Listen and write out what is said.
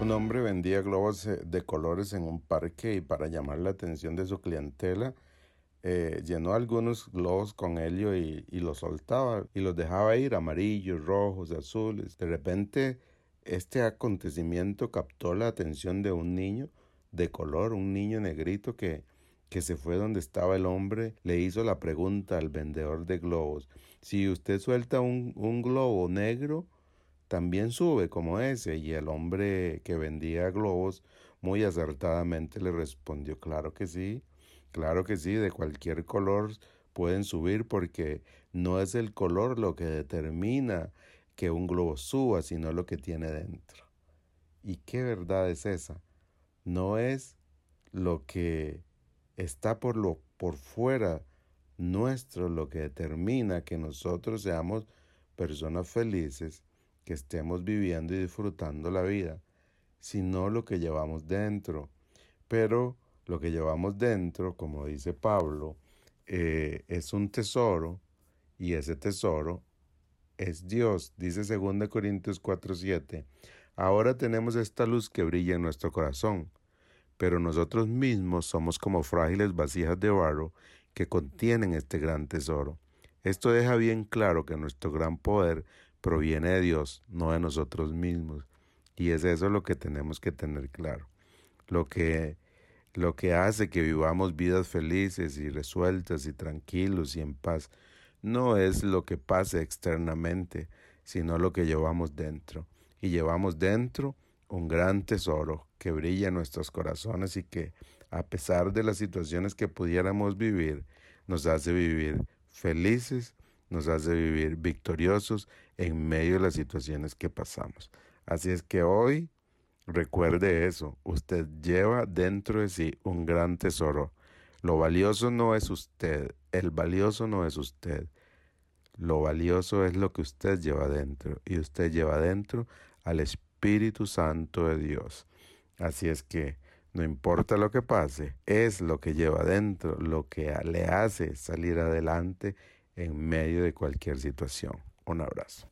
Un hombre vendía globos eh, de colores en un parque y para llamar la atención de su clientela, eh, llenó algunos globos con helio y, los soltaba y los dejaba ir amarillos, rojos, azules. De repente, este acontecimiento captó la atención de un niño de color, un niño negrito que, que se fue donde estaba el hombre, le hizo la pregunta al vendedor de globos, si usted suelta un, un globo negro, también sube como ese. Y el hombre que vendía globos muy acertadamente le respondió, claro que sí, claro que sí, de cualquier color pueden subir porque no es el color lo que determina que un globo suba, sino lo que tiene dentro. ¿Y qué verdad es esa? No es lo que está por lo por fuera nuestro lo que determina que nosotros seamos personas felices, que estemos viviendo y disfrutando la vida, sino lo que llevamos dentro. Pero lo que llevamos dentro, como dice Pablo, eh, es un tesoro y ese tesoro es Dios, dice 2 Corintios 4:7. Ahora tenemos esta luz que brilla en nuestro corazón, pero nosotros mismos somos como frágiles vasijas de barro que contienen este gran tesoro. Esto deja bien claro que nuestro gran poder proviene de Dios, no de nosotros mismos. Y es eso lo que tenemos que tener claro. Lo que, lo que hace que vivamos vidas felices y resueltas y tranquilos y en paz no es lo que pase externamente, sino lo que llevamos dentro. Y llevamos dentro un gran tesoro que brilla en nuestros corazones y que, a pesar de las situaciones que pudiéramos vivir, nos hace vivir felices nos hace vivir victoriosos en medio de las situaciones que pasamos. Así es que hoy recuerde eso, usted lleva dentro de sí un gran tesoro. Lo valioso no es usted, el valioso no es usted. Lo valioso es lo que usted lleva dentro y usted lleva dentro al Espíritu Santo de Dios. Así es que no importa lo que pase, es lo que lleva dentro, lo que le hace salir adelante en medio de cualquier situación. Un abrazo.